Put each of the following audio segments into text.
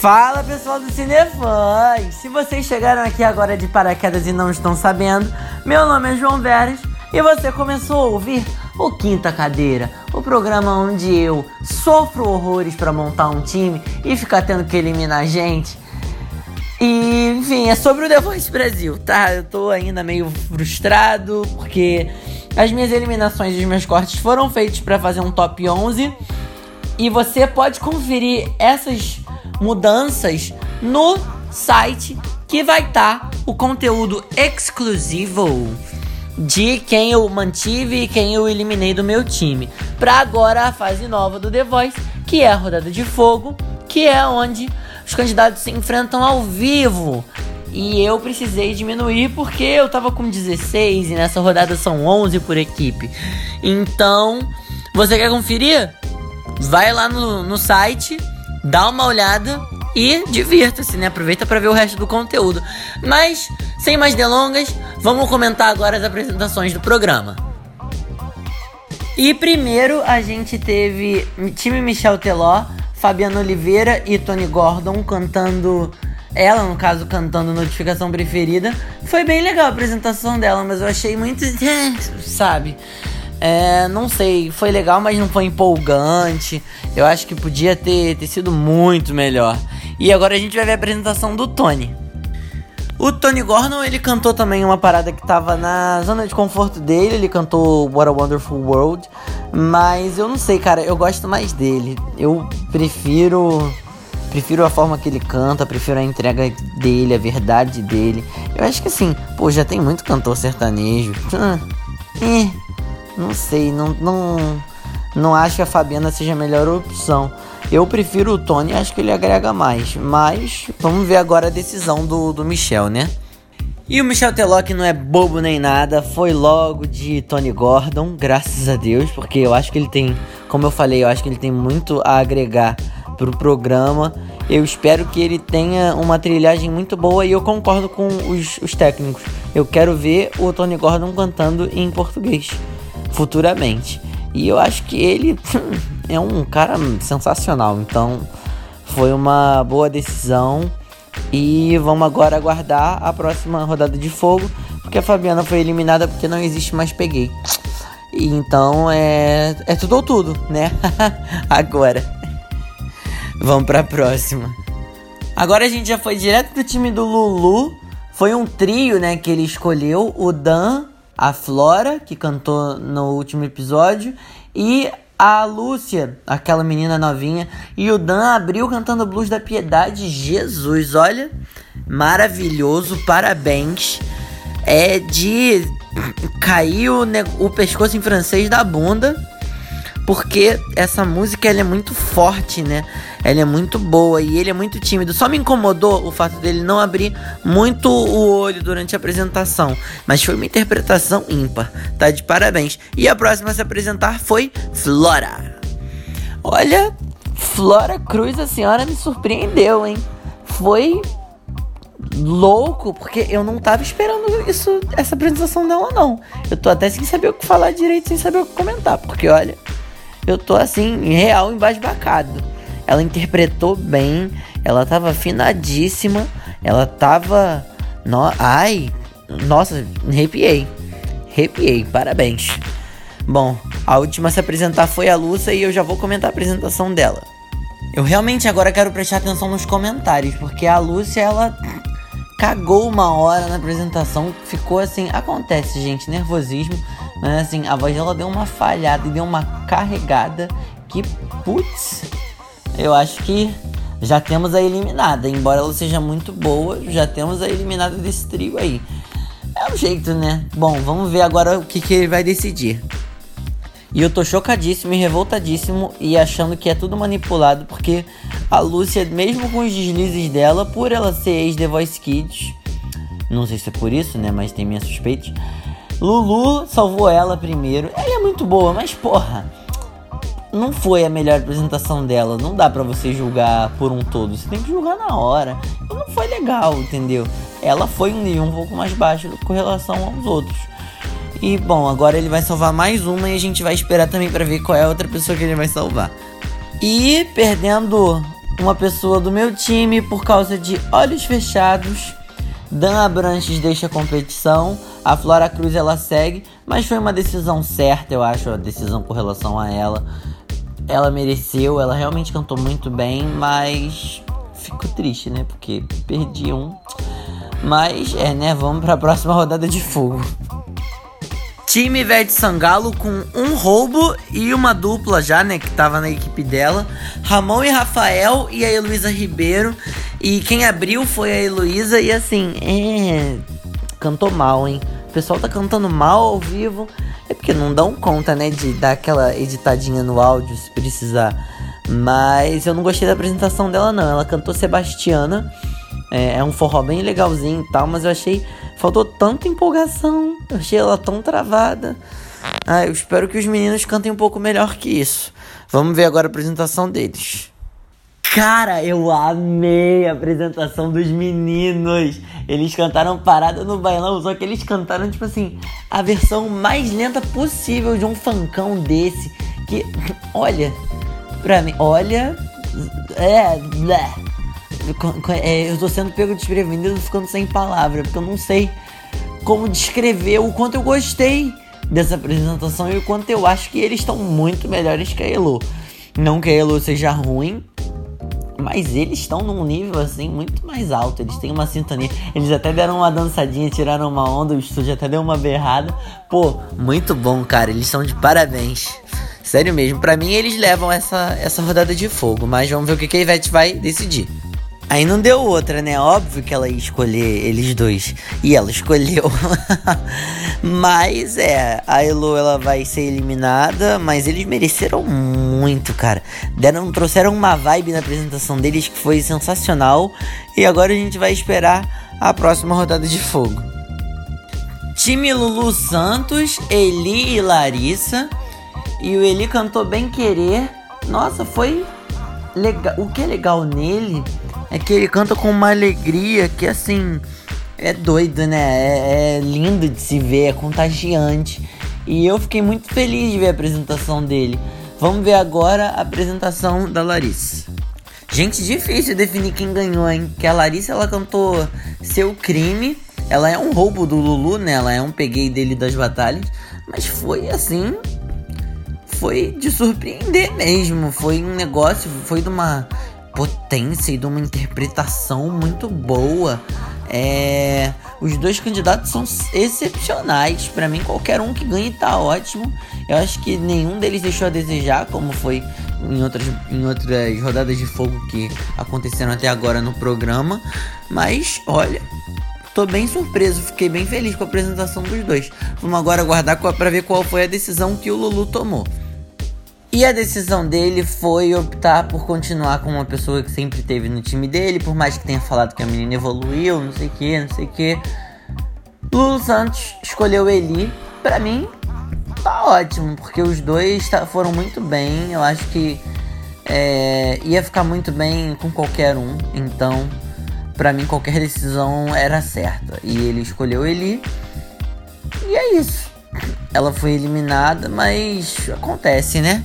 Fala pessoal do Cinefãs! Se vocês chegaram aqui agora de paraquedas e não estão sabendo, meu nome é João Veras e você começou a ouvir o Quinta Cadeira, o programa onde eu sofro horrores para montar um time e ficar tendo que eliminar gente. E, enfim, é sobre o The Voice Brasil, tá? Eu tô ainda meio frustrado porque as minhas eliminações e os meus cortes foram feitos para fazer um top 11 e você pode conferir essas mudanças no site que vai estar tá o conteúdo exclusivo de quem eu mantive e quem eu eliminei do meu time. Para agora a fase nova do The Voice, que é a rodada de fogo, que é onde os candidatos se enfrentam ao vivo. E eu precisei diminuir porque eu tava com 16 e nessa rodada são 11 por equipe. Então, você quer conferir? Vai lá no, no site dá uma olhada e divirta-se, né? Aproveita para ver o resto do conteúdo. Mas, sem mais delongas, vamos comentar agora as apresentações do programa. E primeiro a gente teve time Michel Teló, Fabiana Oliveira e Tony Gordon cantando. Ela, no caso, cantando Notificação Preferida. Foi bem legal a apresentação dela, mas eu achei muito. Sabe? É, não sei, foi legal, mas não foi empolgante. Eu acho que podia ter, ter sido muito melhor. E agora a gente vai ver a apresentação do Tony. O Tony Gordon, ele cantou também uma parada que tava na zona de conforto dele, ele cantou What a Wonderful World, mas eu não sei, cara, eu gosto mais dele. Eu prefiro prefiro a forma que ele canta, prefiro a entrega dele, a verdade dele. Eu acho que assim, pô, já tem muito cantor sertanejo. Hum, eh, não sei, não, não, não acho que a Fabiana seja a melhor opção. Eu prefiro o Tony, acho que ele agrega mais. Mas vamos ver agora a decisão do, do Michel, né? E o Michel Teló, não é bobo nem nada, foi logo de Tony Gordon, graças a Deus, porque eu acho que ele tem, como eu falei, eu acho que ele tem muito a agregar pro programa. Eu espero que ele tenha uma trilhagem muito boa e eu concordo com os, os técnicos. Eu quero ver o Tony Gordon cantando em português futuramente. E eu acho que ele é um cara sensacional. Então foi uma boa decisão. E vamos agora aguardar a próxima rodada de fogo. Porque a Fabiana foi eliminada porque não existe mais peguei. E então é, é tudo ou tudo, né? agora. Vamos pra próxima. Agora a gente já foi direto do time do Lulu. Foi um trio, né, que ele escolheu. O Dan, a Flora, que cantou no último episódio, e a Lúcia, aquela menina novinha, e o Dan abriu cantando Blues da Piedade. Jesus, olha, maravilhoso, parabéns. É de cair o, o pescoço em francês da bunda porque essa música ela é muito forte, né? Ela é muito boa e ele é muito tímido. Só me incomodou o fato dele não abrir muito o olho durante a apresentação, mas foi uma interpretação ímpar. Tá de parabéns. E a próxima a se apresentar foi Flora. Olha, Flora Cruz, a senhora me surpreendeu, hein? Foi louco, porque eu não tava esperando isso, essa apresentação dela, não. Eu tô até sem saber o que falar direito, sem saber o que comentar, porque olha, eu tô assim, real embasbacado. Ela interpretou bem, ela tava afinadíssima, ela tava. No... Ai, nossa, arrepiei. Arrepiei, parabéns. Bom, a última a se apresentar foi a Lúcia e eu já vou comentar a apresentação dela. Eu realmente agora quero prestar atenção nos comentários, porque a Lúcia, ela cagou uma hora na apresentação, ficou assim, acontece, gente, nervosismo. Mas assim, a voz dela deu uma falhada e deu uma carregada que, putz, eu acho que já temos a eliminada. Embora ela seja muito boa, já temos a eliminada desse trio aí. É o jeito, né? Bom, vamos ver agora o que, que ele vai decidir. E eu tô chocadíssimo e revoltadíssimo e achando que é tudo manipulado, porque a Lúcia, mesmo com os deslizes dela, por ela ser ex-The Voice Kids, não sei se é por isso, né? Mas tem minhas suspeitas Lulu salvou ela primeiro. Ela é muito boa, mas porra, não foi a melhor apresentação dela. Não dá para você julgar por um todo. Você tem que julgar na hora. E não foi legal, entendeu? Ela foi um nível um pouco mais baixo com relação aos outros. E bom, agora ele vai salvar mais uma e a gente vai esperar também para ver qual é a outra pessoa que ele vai salvar. E perdendo uma pessoa do meu time por causa de olhos fechados. Dan Abranches deixa a competição, a Flora Cruz ela segue, mas foi uma decisão certa, eu acho, a decisão com relação a ela. Ela mereceu, ela realmente cantou muito bem, mas fico triste, né? Porque perdi um. Mas é, né? Vamos para a próxima rodada de fogo. Time Ivete Sangalo com um roubo e uma dupla já, né? Que tava na equipe dela. Ramon e Rafael e a Heloísa Ribeiro. E quem abriu foi a Heloísa e assim, é. Cantou mal, hein? O pessoal tá cantando mal ao vivo. É porque não dão conta, né? De dar aquela editadinha no áudio se precisar. Mas eu não gostei da apresentação dela, não. Ela cantou Sebastiana. É, é um forró bem legalzinho e tal, mas eu achei Faltou tanta empolgação. Eu achei ela tão travada. Ah, eu espero que os meninos cantem um pouco melhor que isso. Vamos ver agora a apresentação deles. Cara, eu amei a apresentação dos meninos. Eles cantaram parada no bailão, só que eles cantaram, tipo assim, a versão mais lenta possível de um fancão desse. Que, olha, pra mim, olha. É. É, eu tô sendo pego desprevenido ficando sem palavra, porque eu não sei como descrever o quanto eu gostei dessa apresentação e o quanto eu acho que eles estão muito melhores que a Elo. Não que a Elo seja ruim, mas eles estão num nível assim muito mais alto. Eles têm uma sintonia. Eles até deram uma dançadinha, tiraram uma onda, o estúdio até deu uma berrada. Pô, muito bom, cara. Eles são de parabéns. Sério mesmo, para mim eles levam essa, essa rodada de fogo, mas vamos ver o que, que a Ivete vai decidir. Aí não deu outra, né? Óbvio que ela ia escolher eles dois. E ela escolheu. mas é, a Elo ela vai ser eliminada, mas eles mereceram muito, cara. Deram, trouxeram uma vibe na apresentação deles que foi sensacional. E agora a gente vai esperar a próxima rodada de fogo. Time Lulu Santos, Eli e Larissa. E o Eli cantou Bem Querer. Nossa, foi legal. O que é legal nele é que ele canta com uma alegria que assim é doido, né? É, é, lindo de se ver, é contagiante. E eu fiquei muito feliz de ver a apresentação dele. Vamos ver agora a apresentação da Larissa. Gente, difícil definir quem ganhou, hein? Que a Larissa ela cantou Seu Crime. Ela é um roubo do Lulu, né? Ela é um peguei dele das batalhas. Mas foi assim. Foi de surpreender mesmo. Foi um negócio, foi de uma potência e de uma interpretação muito boa. É, os dois candidatos são excepcionais. Para mim, qualquer um que ganhe tá ótimo. Eu acho que nenhum deles deixou a desejar, como foi em outras, em outras rodadas de fogo que aconteceram até agora no programa. Mas, olha, tô bem surpreso, fiquei bem feliz com a apresentação dos dois. Vamos agora aguardar para ver qual foi a decisão que o Lulu tomou. E a decisão dele foi optar por continuar com uma pessoa que sempre teve no time dele, por mais que tenha falado que a menina evoluiu, não sei o que, não sei o que. Lulu Santos escolheu Eli. Pra mim, tá ótimo, porque os dois tá, foram muito bem. Eu acho que é, ia ficar muito bem com qualquer um. Então, pra mim, qualquer decisão era certa. E ele escolheu Eli. E é isso ela foi eliminada, mas acontece, né?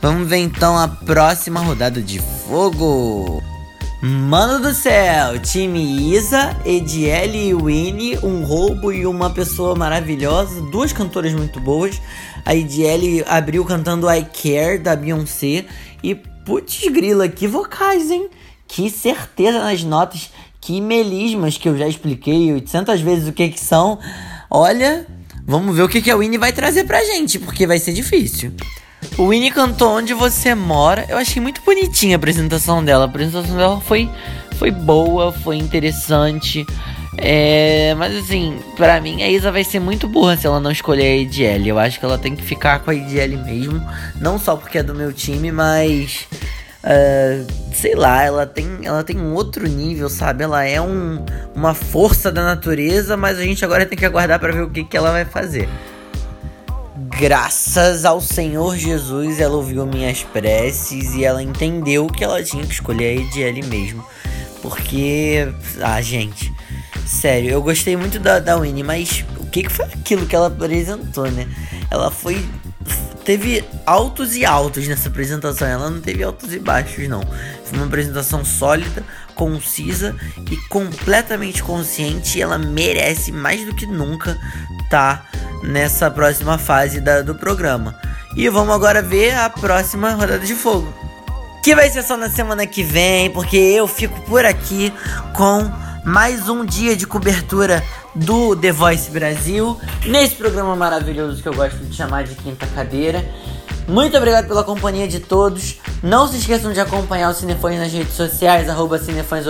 Vamos ver então a próxima rodada de fogo. Mano do céu, time Isa, Ediele e Winnie, um roubo e uma pessoa maravilhosa, duas cantoras muito boas. A Ediele abriu cantando I Care da Beyoncé e putz grila, que vocais, hein? Que certeza nas notas, que melismas que eu já expliquei 800 vezes o que que são. Olha, Vamos ver o que, que a Winnie vai trazer pra gente, porque vai ser difícil. O Winnie cantou Onde Você Mora. Eu achei muito bonitinha a apresentação dela. A apresentação dela foi, foi boa, foi interessante. É, mas assim, para mim a Isa vai ser muito burra se ela não escolher a IDL. Eu acho que ela tem que ficar com a IDL mesmo. Não só porque é do meu time, mas Uh, sei lá, ela tem, ela tem um outro nível, sabe? Ela é um, uma força da natureza, mas a gente agora tem que aguardar para ver o que, que ela vai fazer. Graças ao Senhor Jesus, ela ouviu minhas preces e ela entendeu que ela tinha que escolher a Ediele mesmo. Porque, ah, gente, sério, eu gostei muito da, da Winnie, mas o que, que foi aquilo que ela apresentou, né? Ela foi teve altos e altos nessa apresentação. Ela não teve altos e baixos, não. Foi uma apresentação sólida, concisa e completamente consciente. E ela merece mais do que nunca estar tá nessa próxima fase da, do programa. E vamos agora ver a próxima rodada de fogo. Que vai ser só na semana que vem, porque eu fico por aqui com mais um dia de cobertura do The Voice Brasil, nesse programa maravilhoso que eu gosto de chamar de Quinta Cadeira. Muito obrigado pela companhia de todos. Não se esqueçam de acompanhar o Cinefãs nas redes sociais, arroba Cinefãs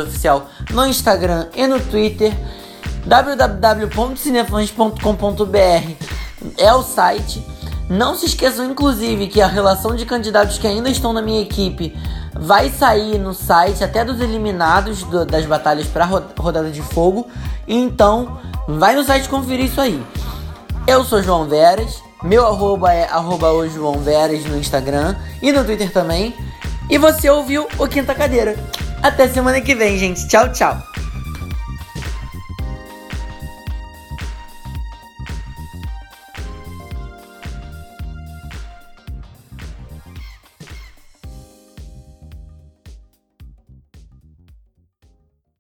no Instagram e no Twitter. www.cinefãs.com.br é o site. Não se esqueçam, inclusive, que a relação de candidatos que ainda estão na minha equipe vai sair no site até dos eliminados do, das batalhas para rodada de fogo. Então, vai no site conferir isso aí. Eu sou João Veras, meu arroba é arroba João Veras no Instagram e no Twitter também. E você ouviu o Quinta Cadeira. Até semana que vem, gente. Tchau, tchau.